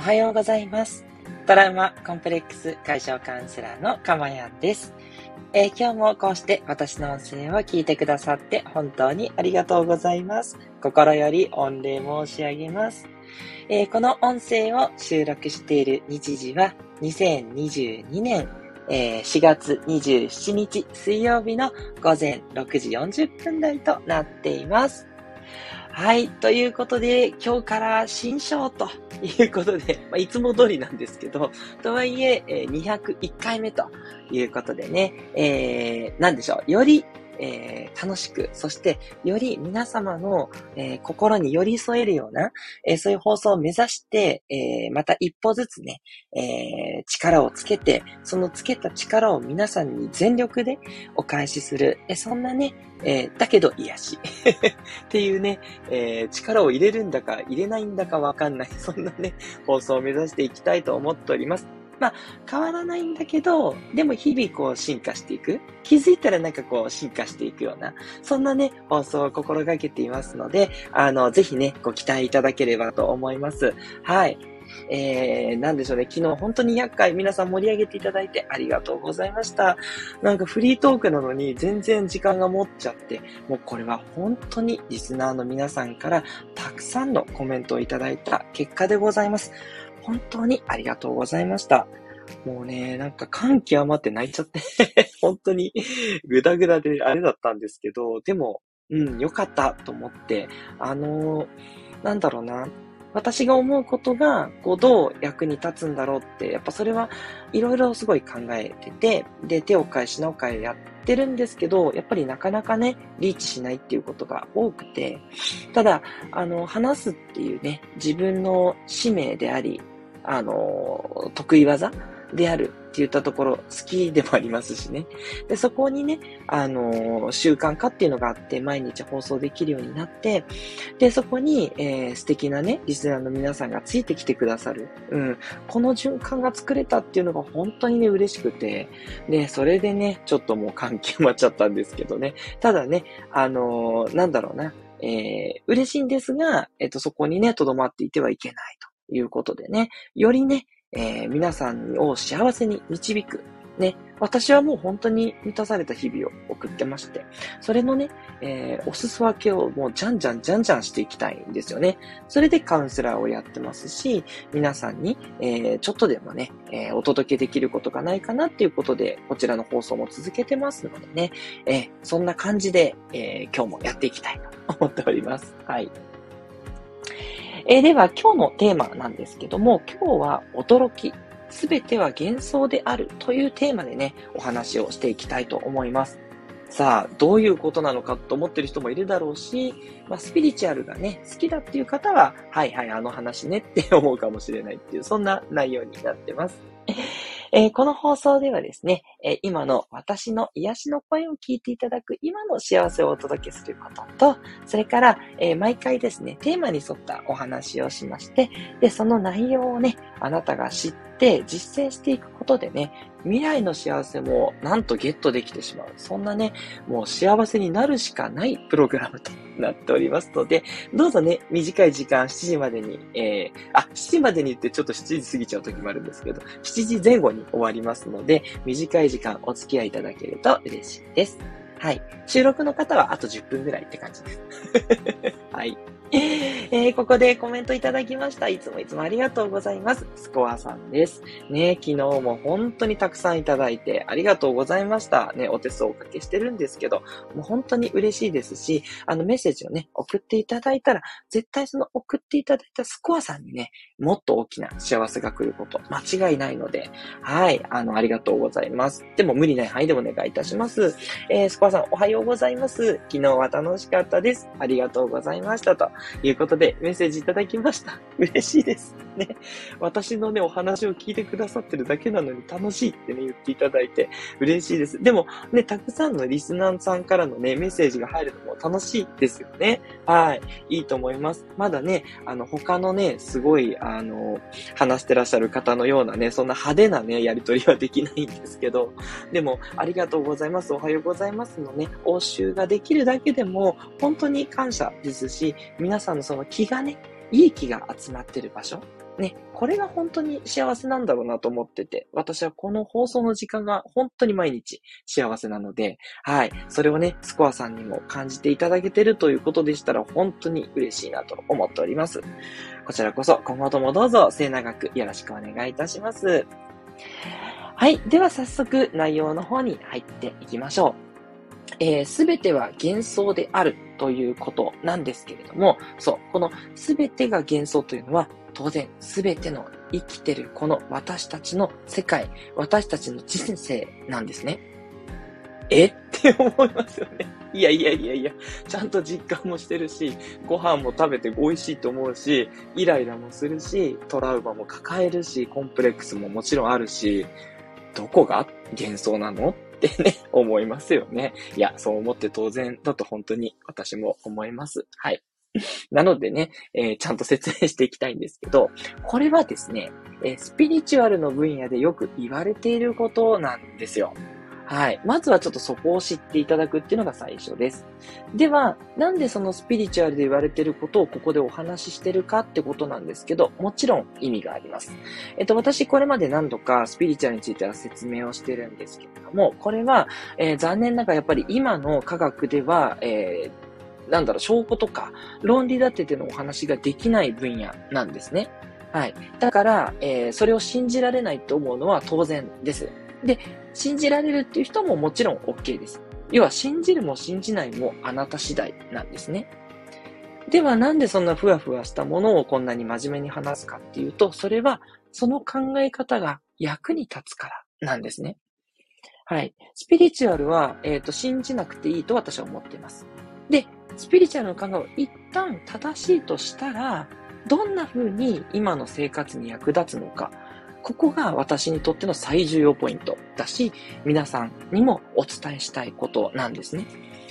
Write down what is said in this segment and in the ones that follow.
おはようございます。トラウマコンプレックス解消カウンセラーのかまやんです、えー今日もこうして私の音声を聞いてくださって本当にありがとうございます。心より御礼申し上げます。えーこの音声を収録している日時は2022年えー4月27日水曜日の午前6時40分台となっています。はい。ということで、今日から新章ということで、まあ、いつも通りなんですけど、とはいえ、201回目ということでね、えー、なんでしょう。より、えー楽しく、そして、より皆様の、えー心に寄り添えるような、えーそういう放送を目指して、えーまた一歩ずつね、えー力をつけて、そのつけた力を皆さんに全力でお返しする、えそんなね、えーだけど癒し っていうね、えー力を入れるんだか入れないんだかわかんない、そんなね、放送を目指していきたいと思っております。まあ、変わらないんだけど、でも日々こう進化していく。気づいたらなんかこう進化していくような、そんなね、放送を心がけていますので、あの、ぜひね、ご期待いただければと思います。はい。えー、なんでしょうね。昨日本当に200回皆さん盛り上げていただいてありがとうございました。なんかフリートークなのに全然時間が持っちゃって、もうこれは本当にリスナーの皆さんからたくさんのコメントをいただいた結果でございます。本当にありがとうございました。もうね、なんか感極まって泣いちゃって、本当にグダグダであれだったんですけど、でも、うん、よかったと思って、あのーなんだろうな、私が思うことが、こう、どう役に立つんだろうって、やっぱそれはいろいろすごい考えてて、で、手を変え品を変えやってるんですけど、やっぱりなかなかね、リーチしないっていうことが多くて、ただ、あの、話すっていうね、自分の使命であり、あの、得意技であるって言ったところ、好きでもありますしね。で、そこにね、あの、習慣化っていうのがあって、毎日放送できるようになって、で、そこに、えー素敵なね、リスナーの皆さんがついてきてくださる。うん。この循環が作れたっていうのが本当にね、嬉しくて、ね、それでね、ちょっともう感極まっちゃったんですけどね。ただね、あのなんだろうな、えー嬉しいんですが、えっ、と、そこにね、とどまっていてはいけないということでね、よりね、えー皆さんを幸せに導く。ね、私はもう本当に満たされた日々を送ってまして、それのね、えーお裾分けをもうじゃんじゃんじゃんじゃんしていきたいんですよね。それでカウンセラーをやってますし、皆さんに、えーちょっとでもね、えーお届けできることがないかなっていうことで、こちらの放送も続けてますのでね、えーそんな感じで、えー今日もやっていきたいと思っております。はい。えーでは今日のテーマなんですけども、今日は驚き。すべては幻想であるというテーマでね、お話をしていきたいと思います。さあ、どういうことなのかと思ってる人もいるだろうし、まあ、スピリチュアルがね、好きだっていう方は、はいはい、あの話ねって思うかもしれないっていう、そんな内容になってます。えーこの放送ではですね、えー今の私の癒しの声を聞いていただく今の幸せをお届けすることと、それから、えー毎回ですね、テーマに沿ったお話をしまして、で、その内容をね、あなたが知って実践していくことでね、未来の幸せもなんとゲットできてしまう。そんなね、もう幸せになるしかないプログラムとなっておりますので、どうぞね、短い時間、7時までに、えー、あ、7時までにってちょっと7時過ぎちゃう時もあるんですけど、7時前後に終わりますので、短い時間お付き合いいただけると嬉しいです。はい。収録の方はあと10分ぐらいって感じです。はい。えーここでコメントいただきました。いつもいつもありがとうございます。スコアさんです。ね、昨日も本当にたくさんいただいてありがとうございました。ね、お手数をおかけしてるんですけど、もう本当に嬉しいですし、あのメッセージをね、送っていただいたら、絶対その送っていただいたスコアさんにね、もっと大きな幸せが来ること、間違いないので、はい、あの、ありがとうございます。でも無理ない範囲でお願いいたします。えー、スコアさんおはようございます。昨日は楽しかったです。ありがとうございました。ということで、でメッセージいただきました。嬉しいです。ね。私のね、お話を聞いてくださってるだけなのに楽しいってね、言っていただいて嬉しいです。でも、ね、たくさんのリスナーさんからのね、メッセージが入るのも楽しいですよね。はい。いいと思います。まだね、あの、他のね、すごい、あの、話してらっしゃる方のようなね、そんな派手なね、やりとりはできないんですけど、でも、ありがとうございます、おはようございますのね、応酬ができるだけでも、本当に感謝ですし、皆さんのその気がね、いい気が集まってる場所、ね、これが本当に幸せなんだろうなと思ってて、私はこの放送の時間が本当に毎日幸せなので、はい、それをね、スコアさんにも感じていただけてるということでしたら、本当に嬉しいなと思っております。こちらこそ、今後ともどうぞ末永くよろしくお願いいたします。はい。では早速内容の方に入っていきましょう。す、べ、ては幻想であるということなんですけれども、そう、このすべてが幻想というのは、当然すべての生きてるこの私たちの世界、私たちの人生なんですね。え？って思いますよね。いやいやいやいや、ちゃんと実感もしてるし、ご飯も食べて美味しいと思うし、イライラもするし、トラウマも抱えるし、コンプレックスももちろんあるし、どこが幻想なの？ってね、思いますよね。いや、そう思って当然だと本当に私も思います。はい。なのでね、えー、ちゃんと説明していきたいんですけど、これはですね、えー、スピリチュアルの分野でよく言われていることなんですよ。はい。まずはちょっとそこを知っていただくっていうのが最初です。では、なんでそのスピリチュアルで言われてることをここでお話ししてるかってことなんですけど、もちろん意味があります。えっと、私これまで何度かスピリチュアルについては説明をしてるんですけれども、これは、えー、残念ながらやっぱり今の科学では、えー、なんだろう、証拠とか論理立ててのお話ができない分野なんですね。はい。だから、えー、それを信じられないと思うのは当然です。で、信じられるっていう人ももちろん OK です。要は信じるも信じないもあなた次第なんですね。ではなんでそんなふわふわしたものをこんなに真面目に話すかっていうと、それはその考え方が役に立つからなんですね。はい。スピリチュアルは、えっ、ー、と、信じなくていいと私は思っています。で、スピリチュアルの考えを一旦正しいとしたら、どんな風に今の生活に役立つのか、ここが私にとっての最重要ポイントだし、皆さんにもお伝えしたいことなんですね。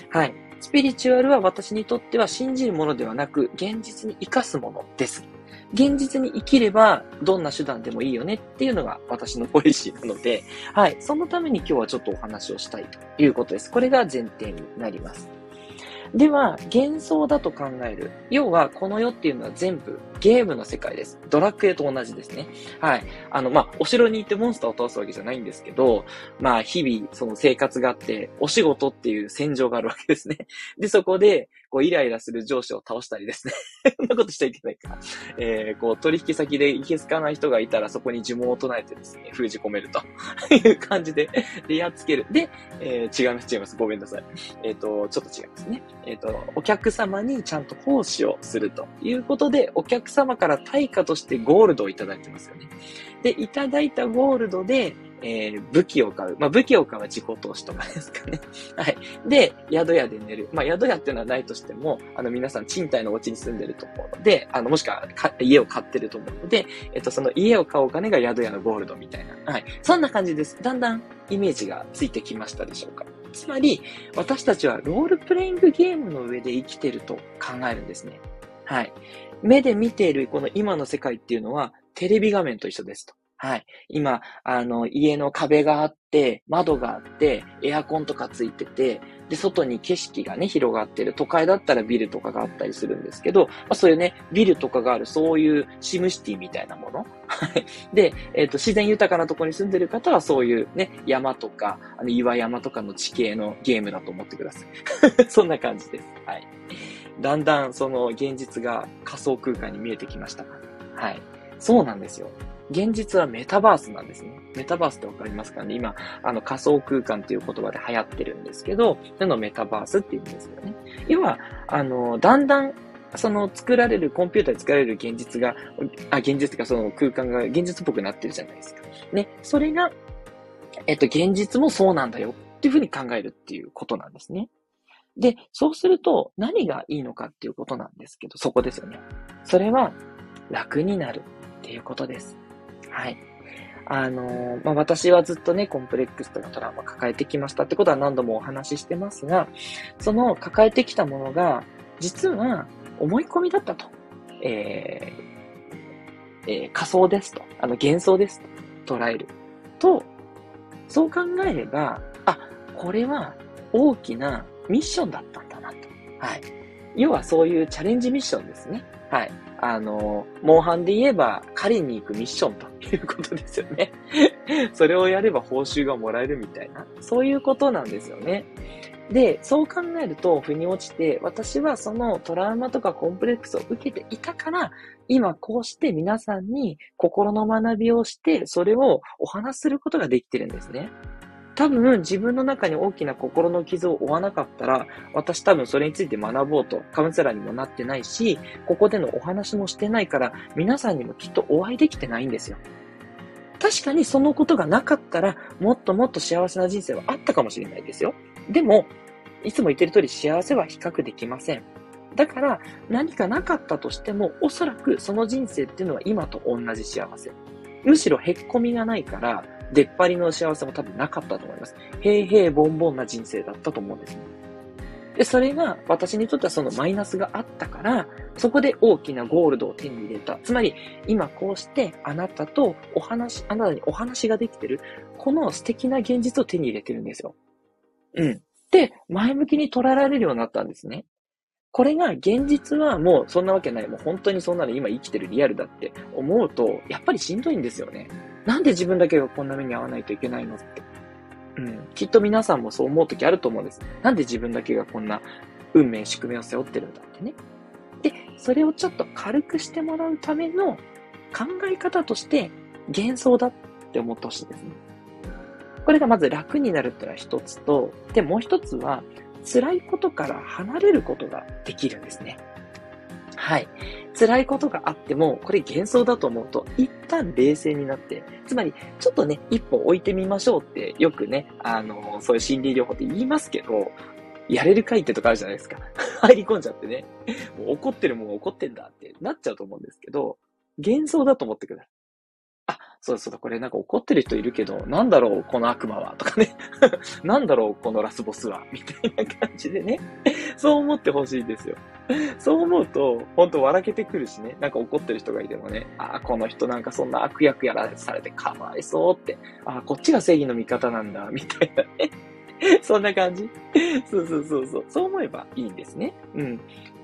はい。スピリチュアルは私にとっては信じるものではなく、現実に生かすものです。現実に生きれば、どんな手段でもいいよねっていうのが私のポリシーなので、はい。そのために今日はちょっとお話をしたいということです。これが前提になります。では、幻想だと考える。要は、この世っていうのは全部ゲームの世界です。ドラクエと同じですね。はい。あの、まあ、お城に行ってモンスターを倒すわけじゃないんですけど、まあ、日々、その生活があって、お仕事っていう戦場があるわけですね。で、そこで、こう、イライラする上司を倒したりですね。そんなことしちゃいけないから。えー、こう、取引先でいけつかない人がいたら、そこに呪文を唱えてですね、封じ込めると いう感じで、で、やっつける。で、えー、違います、違います。ごめんなさい。えっ、ー、と、ちょっと違いますね。えっ、ー、と、お客様にちゃんと奉仕をするということで、お客様から対価としてゴールドをいただいてますよね。で、いただいたゴールドで、えー、武器を買う。まあ、武器を買うは自己投資とかですかね。はい。で、宿屋で寝る。まあ、宿屋っていうのはないとしても、あの、皆さん賃貸のお家に住んでると思うので、あの、もしくは家を買ってると思うので、えっと、その家を買うお金が宿屋のゴールドみたいな。はい。そんな感じです。だんだんイメージがついてきましたでしょうか。つまり、私たちはロールプレイングゲームの上で生きてると考えるんですね。はい。目で見ているこの今の世界っていうのは、テレビ画面と一緒ですと。はい。今、あの、家の壁があって、窓があって、エアコンとかついてて、で、外に景色がね、広がってる。都会だったらビルとかがあったりするんですけど、まあ、そういうね、ビルとかがある、そういうシムシティみたいなもの。はい。で、えっ、ー、と、自然豊かなところに住んでる方は、そういうね、山とか、あの、岩山とかの地形のゲームだと思ってください。そんな感じです。はい。だんだん、その、現実が仮想空間に見えてきました。はい。そうなんですよ。現実はメタバースなんですね。メタバースってわかりますかね？今、あの仮想空間っていう言葉で流行ってるんですけど、そのメタバースって言うんですよね。要は、あの、だんだんその作られる、コンピューターで作られる現実が、あ、現実っていうかその空間が現実っぽくなってるじゃないですか。ね。それが、えっと、現実もそうなんだよっていうふうに考えるっていうことなんですね。で、そうすると何がいいのかっていうことなんですけど、そこですよね。それは楽になるっていうことです。はい。あのー、まあ、私はずっとね、コンプレックスとかトラウマ抱えてきましたってことは何度もお話ししてますが、その抱えてきたものが、実は思い込みだったと。えー、えー、仮想ですと。あの、幻想ですと。捉える。と、そう考えれば、あ、これは大きなミッションだったんだなと。はい。要はそういうチャレンジミッションですね。はい。あの、モンハンで言えば、狩りに行くミッションということですよね。それをやれば報酬がもらえるみたいな、そういうことなんですよね。で、そう考えると、腑に落ちて、私はそのトラウマとかコンプレックスを受けていたから、今こうして皆さんに心の学びをして、それをお話することができてるんですね。多分自分の中に大きな心の傷を負わなかったら、私多分それについて学ぼうとカウンセラーにもなってないし、ここでのお話もしてないから、皆さんにもきっとお会いできてないんですよ。確かにそのことがなかったら、もっともっと幸せな人生はあったかもしれないですよ。でも、いつも言ってる通り幸せは比較できません。だから、何かなかったとしても、おそらくその人生っていうのは今と同じ幸せ。むしろへっこみがないから、出っ張りの幸せも多分なかったと思います。平々凡々な人生だったと思うんですね。で、それが私にとってはそのマイナスがあったから、そこで大きなゴールドを手に入れた。つまり、今こうしてあなたとお話、あなたにお話ができてる、この素敵な現実を手に入れてるんですよ。うん。で、前向きに捉えられるようになったんですね。これが現実はもうそんなわけない。もう本当にそんなの今生きてるリアルだって思うと、やっぱりしんどいんですよね。なんで自分だけがこんな目に遭わないといけないのって。うん。きっと皆さんもそう思う時あると思うんです。なんで自分だけがこんな運命、宿命を背負ってるんだってね。で、それをちょっと軽くしてもらうための考え方として幻想だって思ってほしいですね。これがまず楽になるっていうのは一つと、で、もう一つは辛いことから離れることができるんですね。はい。辛いことがあっても、これ幻想だと思うと、一旦冷静になって、つまり、ちょっとね、一歩置いてみましょうって、よくね、あの、そういう心理療法って言いますけど、やれるかいってとかあるじゃないですか。入り込んじゃってね。もう怒ってるもん怒ってんだってなっちゃうと思うんですけど、幻想だと思ってください。あそうそうだ、これなんか怒ってる人いるけど、なんだろう、この悪魔は、とかね。なんだろう、このラスボスは、みたいな感じでね。そう思ってほしいんですよ。そう思うと、ほんと笑けてくるしね。なんか怒ってる人がいてもね、ああ、この人なんかそんな悪役やらされてかわいそうって、ああ、こっちが正義の味方なんだ、みたいなね。そんな感じそうそうそうそう。そう思えばいいんですね。うん。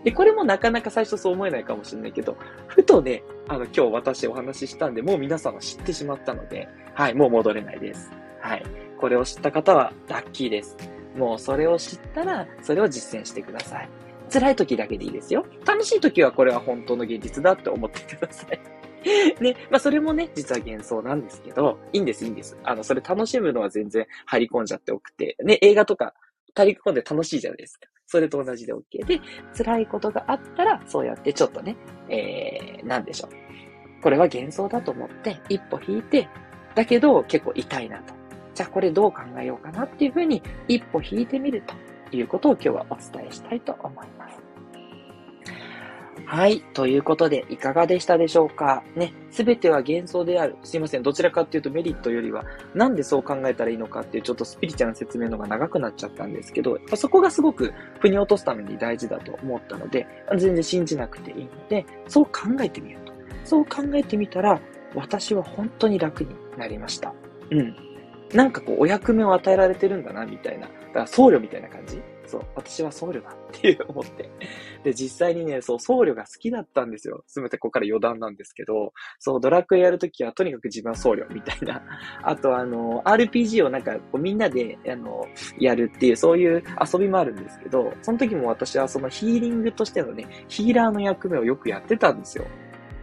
で、これもなかなか最初そう思えないかもしれないけど、ふとね、あの、今日私お話ししたんで、もう皆さんは知ってしまったので、はい、もう戻れないです。はい。これを知った方はラッキーです。もうそれを知ったら、それを実践してください。辛い時だけでいいですよ。楽しい時はこれは本当の現実だって思ってください。ね、まあそれもね、実は幻想なんですけど、いいんです、いいんです。あの、それ楽しむのは全然入り込んじゃっておくて、ね、映画とか、入り込んで楽しいじゃないですか。それと同じで OK で、辛いことがあったら、そうやってちょっとね、えー、なんでしょう。これは幻想だと思って、一歩引いて、だけど結構痛いなと。じゃあこれどう考えようかなっていうふうに、一歩引いてみるということを今日はお伝えしたいと思います。はい。ということで、いかがでしたでしょうか？ね。すべては幻想である。すいません。どちらかっていうとメリットよりは、なんでそう考えたらいいのかっていうちょっとスピリチュアルな説明の方が長くなっちゃったんですけど、そこがすごく腑に落とすために大事だと思ったので、全然信じなくていいので、そう考えてみようと。そう考えてみたら、私は本当に楽になりました。うん。なんかこう、お役目を与えられてるんだな、みたいな。だから僧侶みたいな感じそう、私は僧侶だっていう思って。で、実際にね、そう、僧侶が好きだったんですよ。すべてここから余談なんですけど、そう、ドラクエやるときはとにかく自分は僧侶みたいな。あと、あの、RPG をなんかこうみんなで、あの、やるっていう、そういう遊びもあるんですけど、その時も私はそのヒーリングとしてのね、ヒーラーの役目をよくやってたんですよ。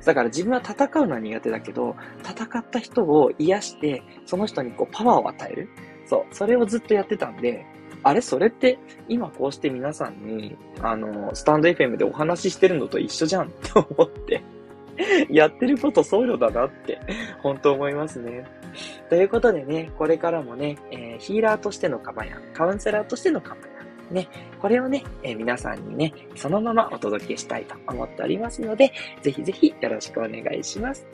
だから自分は戦うのは苦手だけど、戦った人を癒して、その人にこうパワーを与える。そう。それをずっとやってたんで、あれそれって、今こうして皆さんに、あの、スタンド FM でお話ししてるのと一緒じゃんって思って、やってること僧侶だなって、本当思いますね。ということでね、これからもね、えー、ヒーラーとしてのカバヤン、カウンセラーとしてのカバヤン、ね、これをね、えー、皆さんにね、そのままお届けしたいと思っておりますので、ぜひぜひよろしくお願いします。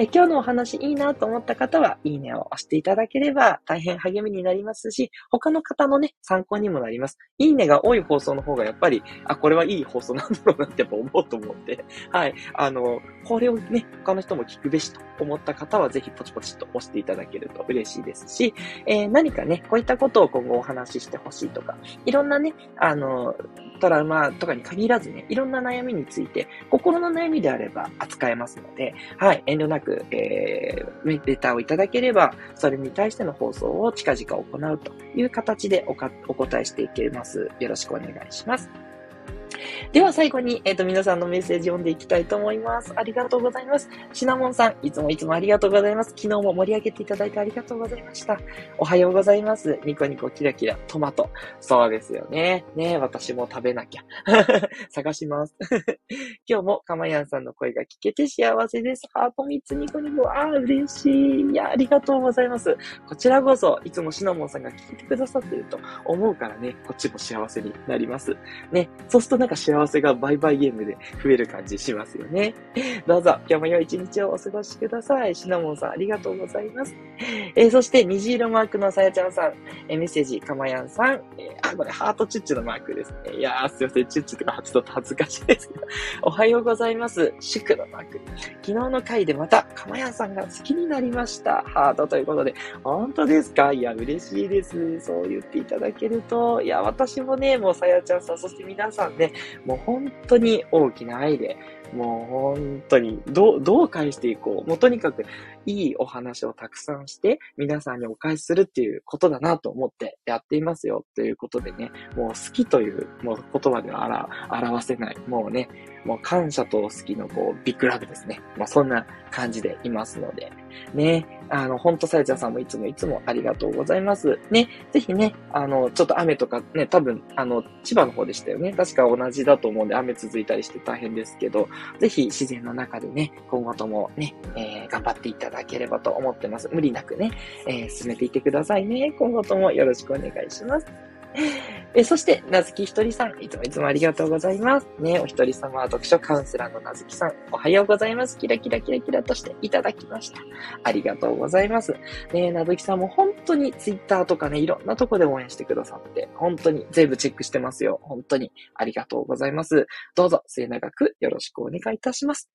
え今日のお話いいなと思った方は、いいねを押していただければ大変励みになりますし、他の方のね、参考にもなります。いいねが多い放送の方がやっぱり、あ、これはいい放送なんだろうなってやっぱ思うと思うんで、はい。あの、これをね、他の人も聞くべしと思った方は、ぜひポチポチと押していただけると嬉しいですし、えー、何かね、こういったことを今後お話ししてほしいとか、いろんなね、あの、トラウマとかに限らずね、いろんな悩みについて、心の悩みであれば扱えますので、はい、遠慮なく、えー、レターをいただければ、それに対しての放送を近々行うという形でおかお答えしていけます。よろしくお願いします。では最後に、えっ、ー、と、皆さんのメッセージ読んでいきたいと思います。ありがとうございます。シナモンさん、いつもいつもありがとうございます。昨日も盛り上げていただいてありがとうございました。おはようございます。ニコニコキラキラ、トマト。そうですよね。ね私も食べなきゃ。探します。今日もかまやんさんの声が聞けて幸せです。ハート3つニコニコ。ああ、嬉しい。いや、ありがとうございます。こちらこそ、いつもシナモンさんが聞いてくださってると思うからね、こっちも幸せになります。ね。そうするとなんか幸せがバイバイゲームで増える感じしますよね。どうぞ、今日も良い一日をお過ごしください。シナモンさん、ありがとうございます。えー、そして、虹色マークのさやちゃんさん、えー、メッセージ、かまやんさん、えー、あ、これ、ハートチュッチュのマークですね。いやー、すいません、チュッチュとかちょっと恥ずかしいですけど。おはようございます。祝のマーク。昨日の回でまた、かまやんさんが好きになりました。ハートということで。本当ですか？いや、嬉しいです。そう言っていただけると。いや、私もね、もうさやちゃんさん、そして皆さんね、もう本当に大きな愛で、もう本当に、どう、どう返していこう。もうとにかく、いいお話をたくさんして、皆さんにお返しするっていうことだなと思ってやっていますよ。ということでね、もう好きという、もう言葉では表せない。もうね、もう感謝と好きのこう、ビッグラブですね。まあそんな感じでいますので、ね、あの、ほんとさやちゃんさんもいつもいつもありがとうございます。ね、ぜひね、あの、ちょっと雨とかね、多分、あの、千葉の方でしたよね。確か同じだと思うんで雨続いたりして大変ですけど、ぜひ自然の中でね、今後ともね、えー、頑張っていただければと思ってます。無理なくね、えー、進めていってくださいね。今後ともよろしくお願いします。えそして、なずきひとりさん、いつもいつもありがとうございます。ね、お一人様は、読書カウンセラーのなずきさん、おはようございます。キラキラキラキラとしていただきました。ありがとうございます。ね、なずきさんも本当にツイッターとかね、いろんなとこで応援してくださって、本当に全部チェックしてますよ。本当にありがとうございます。どうぞ末永くよろしくお願いいたします。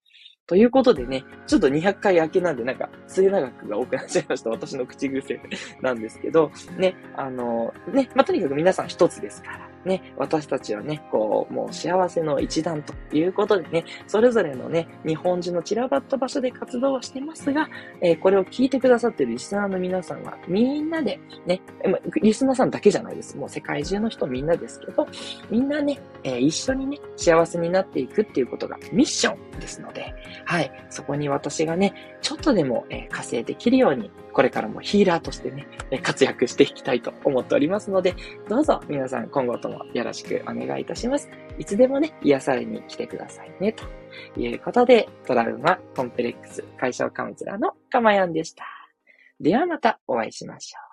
ということでね、ちょっと200回明けなんで、なんか、末長くが多くなっちゃいました。私の口癖なんですけど、ね、あの、ね、まあ、とにかく皆さん一つですから。ね、私たちはね、こう、もう幸せの一団ということでね、それぞれのね、日本中の散らばった場所で活動はしてますが、えー、これを聞いてくださってるリスナーの皆さんは、みんなで、ね、リスナーさんだけじゃないです。もう世界中の人みんなですけど、みんなね、えー、一緒にね、幸せになっていくっていうことがミッションですので、はい、そこに私がね、ちょっとでも、えー、稼いできるように、これからもヒーラーとしてね、活躍していきたいと思っておりますので、どうぞ皆さん今後ともよろしくお願いいたします。いつでもね、癒されに来てくださいね、ということで、トラウマ、コンプレックス、解消カウンセラーのかまやんでした。ではまたお会いしましょう。